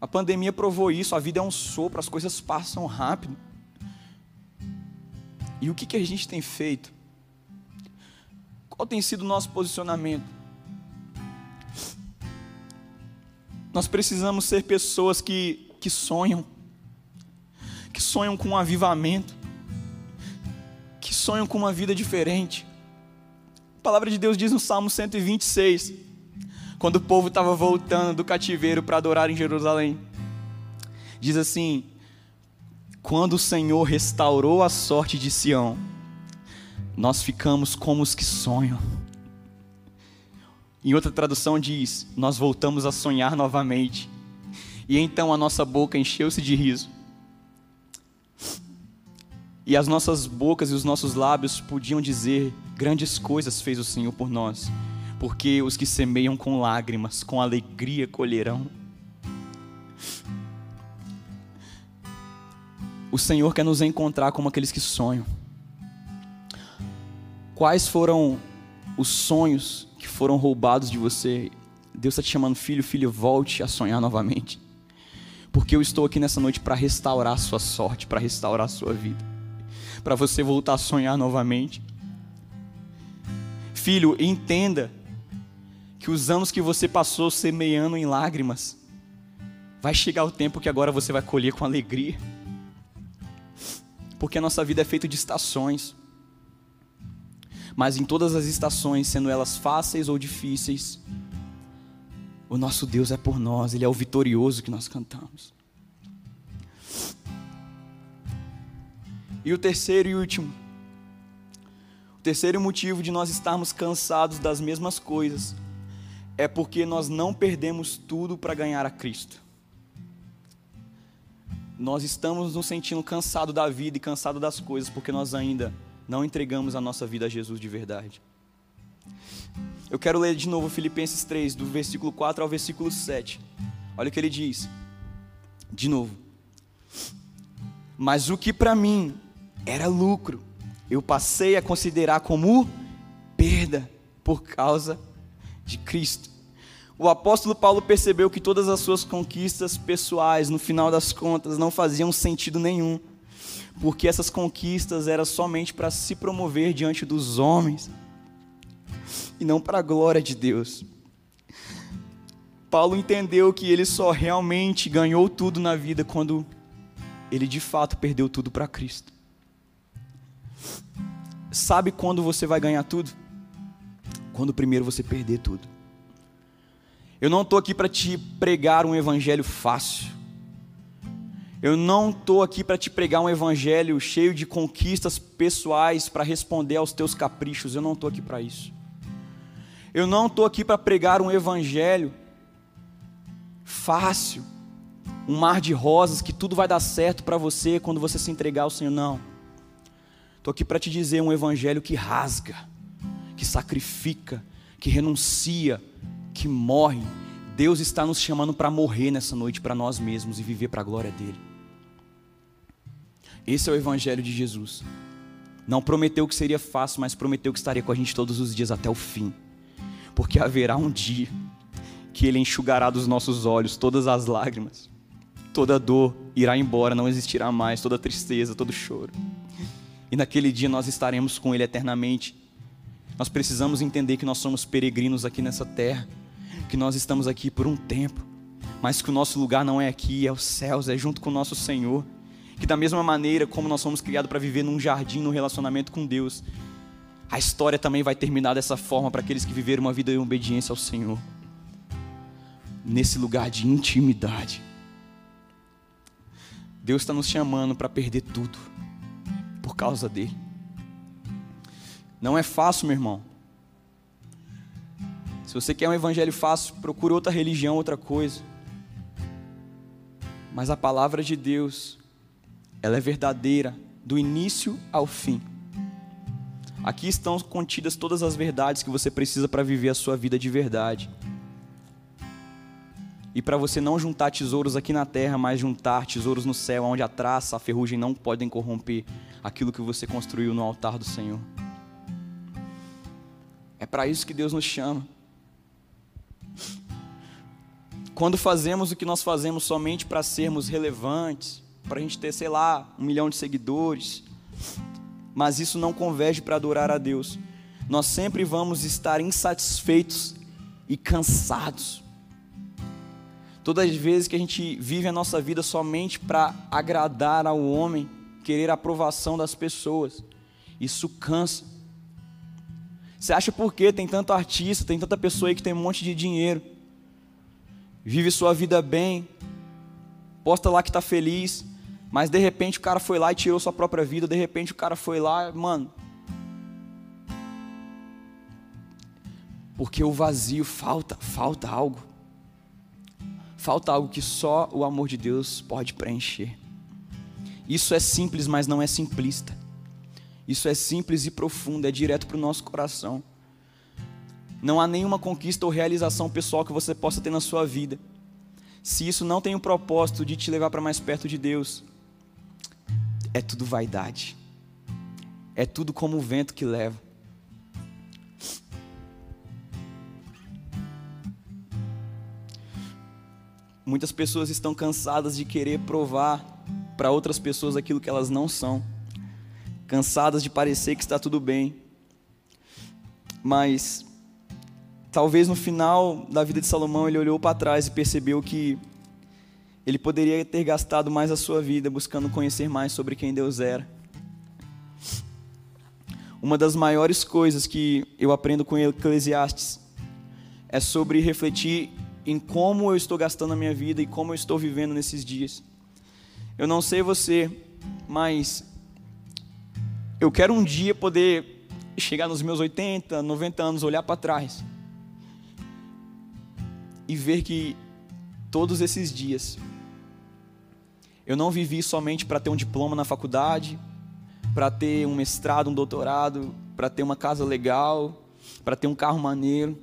A pandemia provou isso, a vida é um sopro, as coisas passam rápido. E o que, que a gente tem feito? Qual tem sido o nosso posicionamento? Nós precisamos ser pessoas que, que sonham, que sonham com um avivamento, sonham com uma vida diferente. A palavra de Deus diz no Salmo 126, quando o povo estava voltando do cativeiro para adorar em Jerusalém. Diz assim: Quando o Senhor restaurou a sorte de Sião, nós ficamos como os que sonham. Em outra tradução diz: Nós voltamos a sonhar novamente. E então a nossa boca encheu-se de riso e as nossas bocas e os nossos lábios podiam dizer: Grandes coisas fez o Senhor por nós, porque os que semeiam com lágrimas, com alegria colherão. O Senhor quer nos encontrar como aqueles que sonham. Quais foram os sonhos que foram roubados de você? Deus está te chamando, filho, filho, volte a sonhar novamente. Porque eu estou aqui nessa noite para restaurar a sua sorte, para restaurar a sua vida para você voltar a sonhar novamente. Filho, entenda que os anos que você passou semeando em lágrimas, vai chegar o tempo que agora você vai colher com alegria. Porque a nossa vida é feita de estações. Mas em todas as estações, sendo elas fáceis ou difíceis, o nosso Deus é por nós, Ele é o vitorioso que nós cantamos. E o terceiro e último. O terceiro motivo de nós estarmos cansados das mesmas coisas é porque nós não perdemos tudo para ganhar a Cristo. Nós estamos nos sentindo cansados da vida e cansados das coisas porque nós ainda não entregamos a nossa vida a Jesus de verdade. Eu quero ler de novo Filipenses 3, do versículo 4 ao versículo 7. Olha o que ele diz. De novo. Mas o que para mim era lucro. Eu passei a considerar como perda por causa de Cristo. O apóstolo Paulo percebeu que todas as suas conquistas pessoais, no final das contas, não faziam sentido nenhum, porque essas conquistas eram somente para se promover diante dos homens e não para a glória de Deus. Paulo entendeu que ele só realmente ganhou tudo na vida quando ele de fato perdeu tudo para Cristo. Sabe quando você vai ganhar tudo? Quando primeiro você perder tudo. Eu não estou aqui para te pregar um evangelho fácil. Eu não estou aqui para te pregar um evangelho cheio de conquistas pessoais para responder aos teus caprichos. Eu não estou aqui para isso. Eu não estou aqui para pregar um evangelho fácil, um mar de rosas que tudo vai dar certo para você quando você se entregar ao Senhor. Não. Estou aqui para te dizer um evangelho que rasga, que sacrifica, que renuncia, que morre. Deus está nos chamando para morrer nessa noite para nós mesmos e viver para a glória dele. Esse é o evangelho de Jesus. Não prometeu que seria fácil, mas prometeu que estaria com a gente todos os dias até o fim. Porque haverá um dia que ele enxugará dos nossos olhos todas as lágrimas. Toda dor irá embora, não existirá mais, toda tristeza, todo choro. E naquele dia nós estaremos com ele eternamente. Nós precisamos entender que nós somos peregrinos aqui nessa terra, que nós estamos aqui por um tempo, mas que o nosso lugar não é aqui, é os céus, é junto com o nosso Senhor que da mesma maneira como nós fomos criados para viver num jardim, no relacionamento com Deus, a história também vai terminar dessa forma para aqueles que viveram uma vida em obediência ao Senhor. Nesse lugar de intimidade. Deus está nos chamando para perder tudo por causa dele. Não é fácil, meu irmão. Se você quer um evangelho fácil, procure outra religião, outra coisa. Mas a palavra de Deus ela é verdadeira do início ao fim. Aqui estão contidas todas as verdades que você precisa para viver a sua vida de verdade. E para você não juntar tesouros aqui na terra, mas juntar tesouros no céu, onde a traça, a ferrugem não podem corromper aquilo que você construiu no altar do Senhor. É para isso que Deus nos chama. Quando fazemos o que nós fazemos somente para sermos relevantes, para a gente ter, sei lá, um milhão de seguidores. Mas isso não converge para adorar a Deus. Nós sempre vamos estar insatisfeitos e cansados. Todas as vezes que a gente vive a nossa vida somente para agradar ao homem, querer a aprovação das pessoas, isso cansa. Você acha por que tem tanto artista, tem tanta pessoa aí que tem um monte de dinheiro, vive sua vida bem, posta lá que está feliz, mas de repente o cara foi lá e tirou sua própria vida, de repente o cara foi lá, mano. Porque o vazio falta, falta algo. Falta algo que só o amor de Deus pode preencher. Isso é simples, mas não é simplista. Isso é simples e profundo, é direto para o nosso coração. Não há nenhuma conquista ou realização pessoal que você possa ter na sua vida. Se isso não tem o propósito de te levar para mais perto de Deus, é tudo vaidade. É tudo como o vento que leva. Muitas pessoas estão cansadas de querer provar para outras pessoas aquilo que elas não são. Cansadas de parecer que está tudo bem. Mas talvez no final da vida de Salomão ele olhou para trás e percebeu que ele poderia ter gastado mais a sua vida buscando conhecer mais sobre quem Deus era. Uma das maiores coisas que eu aprendo com Eclesiastes é sobre refletir em como eu estou gastando a minha vida e como eu estou vivendo nesses dias. Eu não sei você, mas eu quero um dia poder chegar nos meus 80, 90 anos, olhar para trás e ver que todos esses dias eu não vivi somente para ter um diploma na faculdade, para ter um mestrado, um doutorado, para ter uma casa legal, para ter um carro maneiro.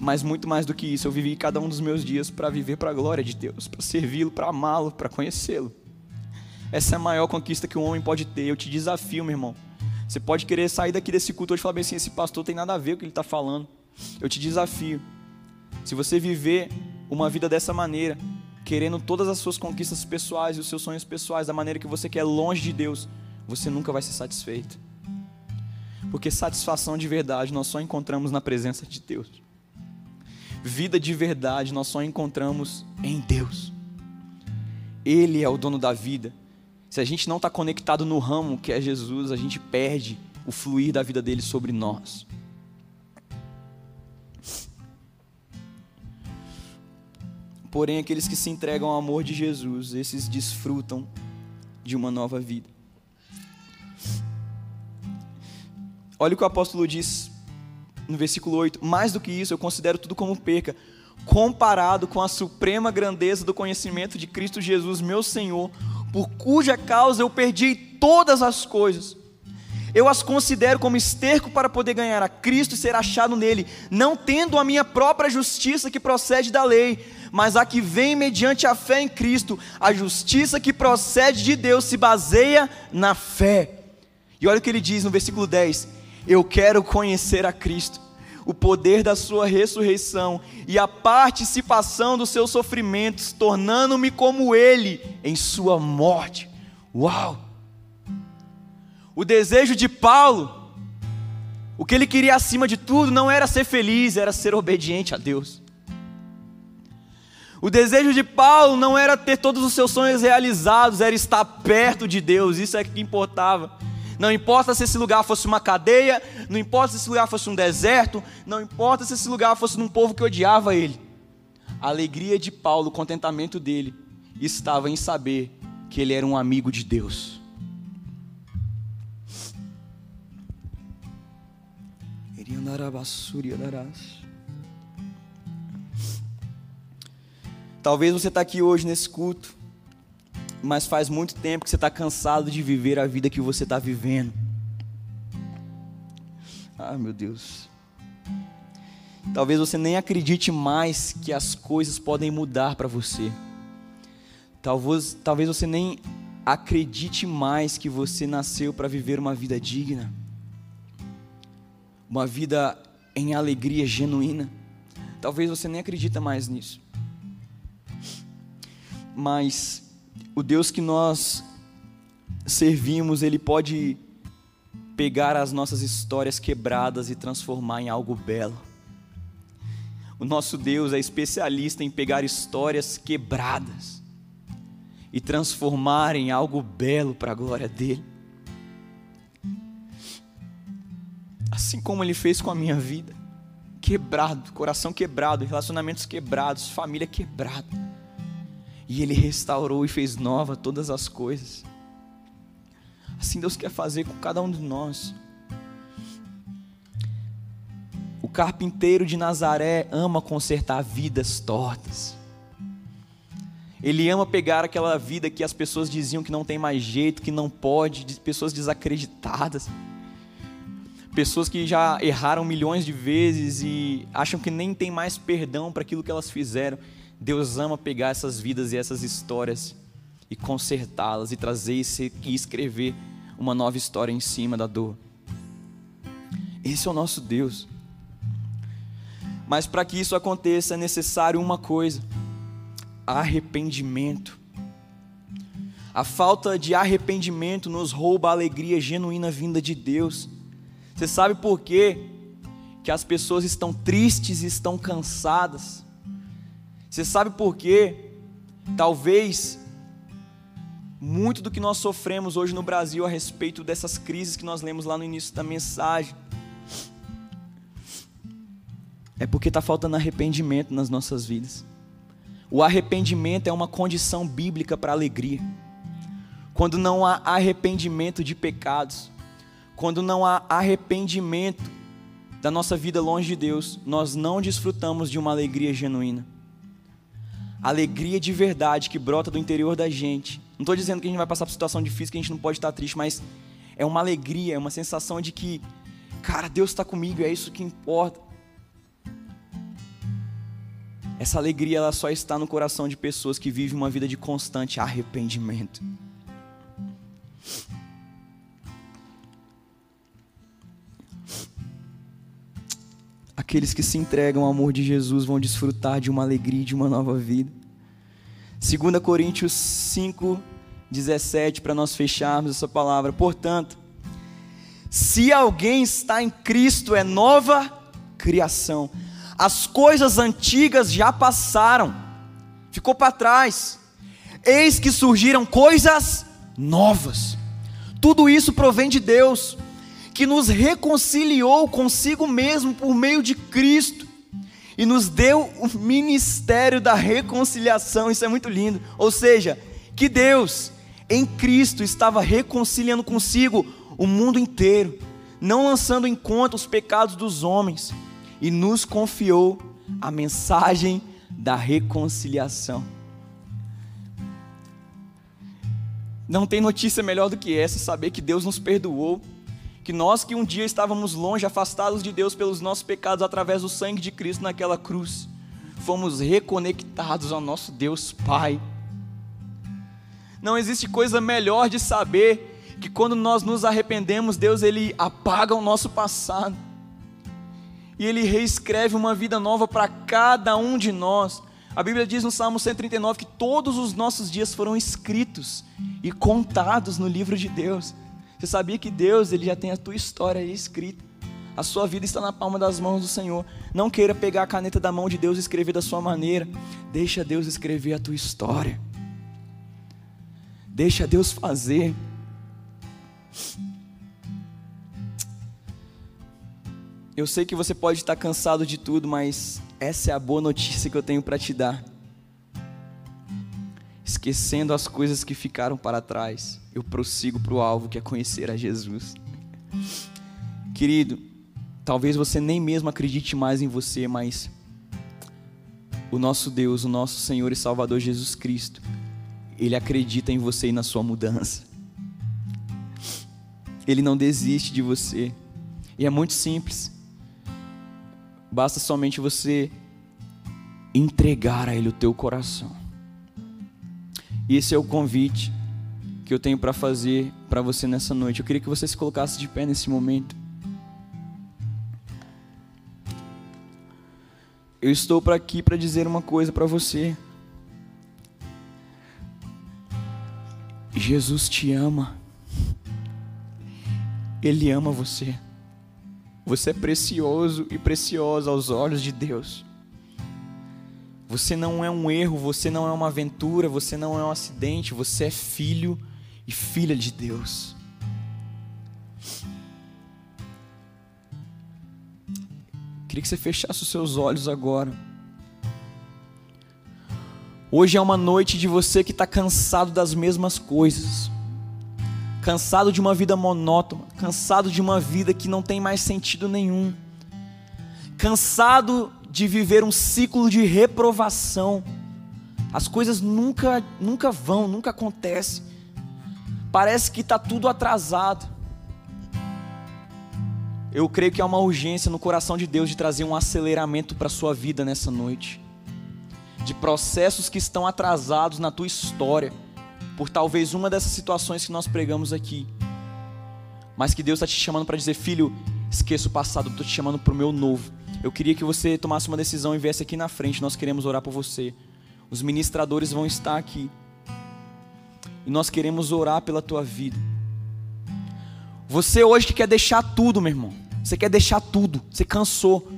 Mas muito mais do que isso, eu vivi cada um dos meus dias para viver para a glória de Deus, para servi-lo, para amá-lo, para conhecê-lo. Essa é a maior conquista que um homem pode ter. Eu te desafio, meu irmão. Você pode querer sair daqui desse culto hoje e falar bem assim: esse pastor tem nada a ver com o que ele está falando. Eu te desafio. Se você viver uma vida dessa maneira, querendo todas as suas conquistas pessoais e os seus sonhos pessoais da maneira que você quer longe de Deus, você nunca vai ser satisfeito. Porque satisfação de verdade nós só encontramos na presença de Deus. Vida de verdade nós só encontramos em Deus. Ele é o dono da vida. Se a gente não está conectado no ramo que é Jesus, a gente perde o fluir da vida dele sobre nós. Porém, aqueles que se entregam ao amor de Jesus, esses desfrutam de uma nova vida. Olha o que o apóstolo diz no versículo 8: Mais do que isso, eu considero tudo como perca, comparado com a suprema grandeza do conhecimento de Cristo Jesus, meu Senhor, por cuja causa eu perdi todas as coisas. Eu as considero como esterco para poder ganhar a Cristo e ser achado nele, não tendo a minha própria justiça que procede da lei, mas a que vem mediante a fé em Cristo. A justiça que procede de Deus se baseia na fé. E olha o que ele diz no versículo 10: Eu quero conhecer a Cristo, o poder da Sua ressurreição e a participação dos seus sofrimentos, tornando-me como Ele em Sua morte. Uau! O desejo de Paulo, o que ele queria acima de tudo, não era ser feliz, era ser obediente a Deus. O desejo de Paulo não era ter todos os seus sonhos realizados, era estar perto de Deus, isso é que importava. Não importa se esse lugar fosse uma cadeia, não importa se esse lugar fosse um deserto, não importa se esse lugar fosse num povo que odiava ele. A alegria de Paulo, o contentamento dele, estava em saber que ele era um amigo de Deus. Talvez você está aqui hoje nesse culto, mas faz muito tempo que você está cansado de viver a vida que você está vivendo. Ah, meu Deus. Talvez você nem acredite mais que as coisas podem mudar para você. Talvez, talvez você nem acredite mais que você nasceu para viver uma vida digna, uma vida em alegria genuína. Talvez você nem acredita mais nisso mas o Deus que nós servimos, ele pode pegar as nossas histórias quebradas e transformar em algo belo. O nosso Deus é especialista em pegar histórias quebradas e transformar em algo belo para a glória dele. Assim como ele fez com a minha vida, quebrado, coração quebrado, relacionamentos quebrados, família quebrada e Ele restaurou e fez nova todas as coisas. Assim Deus quer fazer com cada um de nós. O carpinteiro de Nazaré ama consertar vidas tortas. Ele ama pegar aquela vida que as pessoas diziam que não tem mais jeito, que não pode, de pessoas desacreditadas. Pessoas que já erraram milhões de vezes e acham que nem tem mais perdão para aquilo que elas fizeram. Deus ama pegar essas vidas e essas histórias e consertá-las e trazer e escrever uma nova história em cima da dor. Esse é o nosso Deus. Mas para que isso aconteça é necessário uma coisa: arrependimento. A falta de arrependimento nos rouba a alegria genuína vinda de Deus. Você sabe por quê? Que as pessoas estão tristes e estão cansadas você sabe por quê? Talvez muito do que nós sofremos hoje no Brasil a respeito dessas crises que nós lemos lá no início da mensagem é porque está faltando arrependimento nas nossas vidas. O arrependimento é uma condição bíblica para alegria. Quando não há arrependimento de pecados, quando não há arrependimento da nossa vida longe de Deus, nós não desfrutamos de uma alegria genuína alegria de verdade que brota do interior da gente. Não estou dizendo que a gente vai passar por situação difícil, que a gente não pode estar triste, mas é uma alegria, é uma sensação de que, cara, Deus está comigo, é isso que importa. Essa alegria ela só está no coração de pessoas que vivem uma vida de constante arrependimento. Aqueles que se entregam ao amor de Jesus vão desfrutar de uma alegria de uma nova vida. 2 Coríntios 5, 17, para nós fecharmos essa palavra. Portanto, se alguém está em Cristo, é nova criação. As coisas antigas já passaram, ficou para trás. Eis que surgiram coisas novas. Tudo isso provém de Deus, que nos reconciliou consigo mesmo por meio de Cristo e nos deu o ministério da reconciliação. Isso é muito lindo. Ou seja, que Deus em Cristo estava reconciliando consigo o mundo inteiro, não lançando em conta os pecados dos homens, e nos confiou a mensagem da reconciliação. Não tem notícia melhor do que essa, saber que Deus nos perdoou, que nós que um dia estávamos longe, afastados de Deus pelos nossos pecados através do sangue de Cristo naquela cruz, fomos reconectados ao nosso Deus Pai. Não existe coisa melhor de saber que quando nós nos arrependemos, Deus ele apaga o nosso passado. E ele reescreve uma vida nova para cada um de nós. A Bíblia diz no Salmo 139 que todos os nossos dias foram escritos e contados no livro de Deus. Você sabia que Deus ele já tem a tua história escrita? A sua vida está na palma das mãos do Senhor. Não queira pegar a caneta da mão de Deus e escrever da sua maneira. Deixa Deus escrever a tua história. Deixa Deus fazer. Eu sei que você pode estar cansado de tudo, mas essa é a boa notícia que eu tenho para te dar. Esquecendo as coisas que ficaram para trás, eu prossigo para o alvo que é conhecer a Jesus. Querido, talvez você nem mesmo acredite mais em você, mas o nosso Deus, o nosso Senhor e Salvador Jesus Cristo, Ele acredita em você e na sua mudança. Ele não desiste de você. E é muito simples. Basta somente você entregar a Ele o teu coração. E esse é o convite que eu tenho para fazer para você nessa noite. Eu queria que você se colocasse de pé nesse momento. Eu estou para aqui para dizer uma coisa para você. Jesus te ama. Ele ama você. Você é precioso e preciosa aos olhos de Deus. Você não é um erro, você não é uma aventura, você não é um acidente, você é filho e filha de Deus. Queria que você fechasse os seus olhos agora. Hoje é uma noite de você que está cansado das mesmas coisas cansado de uma vida monótona, cansado de uma vida que não tem mais sentido nenhum, cansado de viver um ciclo de reprovação. As coisas nunca, nunca vão, nunca acontecem. Parece que está tudo atrasado. Eu creio que há uma urgência no coração de Deus de trazer um aceleramento para a sua vida nessa noite. De processos que estão atrasados na tua história por talvez uma dessas situações que nós pregamos aqui. Mas que Deus está te chamando para dizer, filho, esqueça o passado, estou te chamando para o meu novo. Eu queria que você tomasse uma decisão e viesse aqui na frente, nós queremos orar por você. Os ministradores vão estar aqui. E nós queremos orar pela tua vida. Você hoje que quer deixar tudo, meu irmão. Você quer deixar tudo. Você cansou.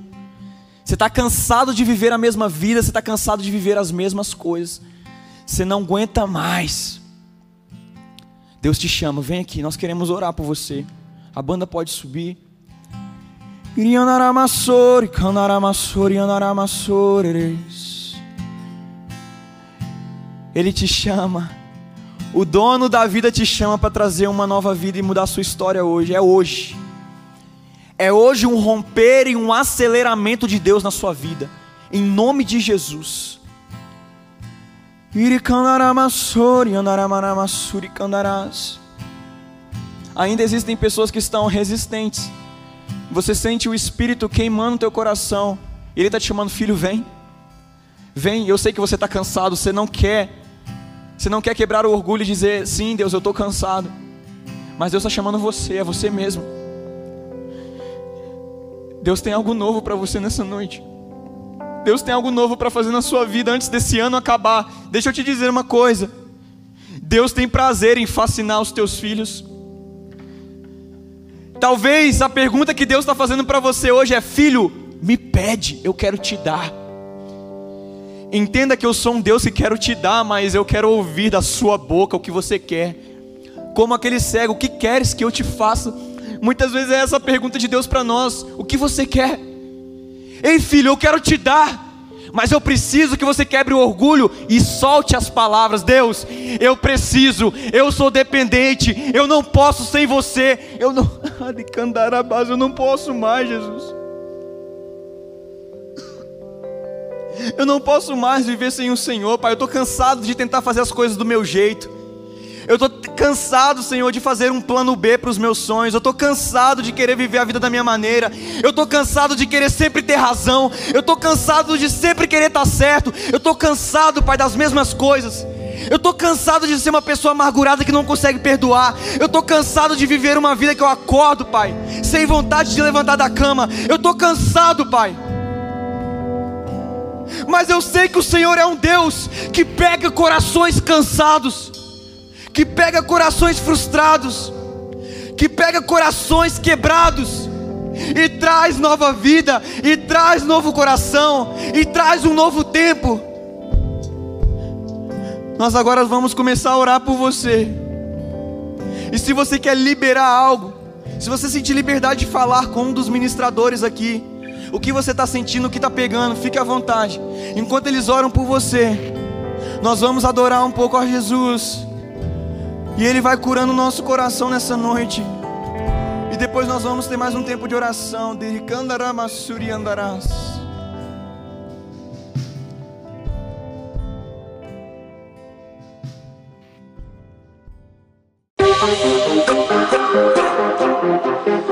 Você está cansado de viver a mesma vida. Você está cansado de viver as mesmas coisas. Você não aguenta mais. Deus te chama, vem aqui, nós queremos orar por você. A banda pode subir. Ele te chama. O dono da vida te chama para trazer uma nova vida e mudar a sua história hoje. É hoje. É hoje um romper e um aceleramento de Deus na sua vida. Em nome de Jesus. Ainda existem pessoas que estão resistentes. Você sente o Espírito queimando no teu coração. Ele está te chamando, filho, vem. Vem, eu sei que você está cansado, você não quer. Você não quer quebrar o orgulho e dizer, sim, Deus, eu estou cansado. Mas Deus está chamando você, é você mesmo. Deus tem algo novo para você nessa noite. Deus tem algo novo para fazer na sua vida antes desse ano acabar. Deixa eu te dizer uma coisa. Deus tem prazer em fascinar os teus filhos. Talvez a pergunta que Deus está fazendo para você hoje é: Filho, me pede, eu quero te dar. Entenda que eu sou um Deus que quero te dar, mas eu quero ouvir da sua boca o que você quer. Como aquele cego, o que queres que eu te faça? Muitas vezes é essa a pergunta de Deus para nós: o que você quer? Ei, filho, eu quero te dar, mas eu preciso que você quebre o orgulho e solte as palavras. Deus, eu preciso, eu sou dependente, eu não posso sem você. Eu não, eu não posso mais, Jesus. Eu não posso mais viver sem o Senhor, Pai. Eu estou cansado de tentar fazer as coisas do meu jeito. Eu estou cansado, Senhor, de fazer um plano B para os meus sonhos. Eu estou cansado de querer viver a vida da minha maneira. Eu estou cansado de querer sempre ter razão. Eu estou cansado de sempre querer estar certo. Eu estou cansado, Pai, das mesmas coisas. Eu estou cansado de ser uma pessoa amargurada que não consegue perdoar. Eu estou cansado de viver uma vida que eu acordo, Pai, sem vontade de levantar da cama. Eu estou cansado, Pai. Mas eu sei que o Senhor é um Deus que pega corações cansados que pega corações frustrados, que pega corações quebrados e traz nova vida, e traz novo coração, e traz um novo tempo. Nós agora vamos começar a orar por você. E se você quer liberar algo, se você sentir liberdade de falar com um dos ministradores aqui, o que você está sentindo, o que está pegando, fique à vontade. Enquanto eles oram por você, nós vamos adorar um pouco a Jesus. E Ele vai curando o nosso coração nessa noite. E depois nós vamos ter mais um tempo de oração. De Kandaramassuri andarás. Música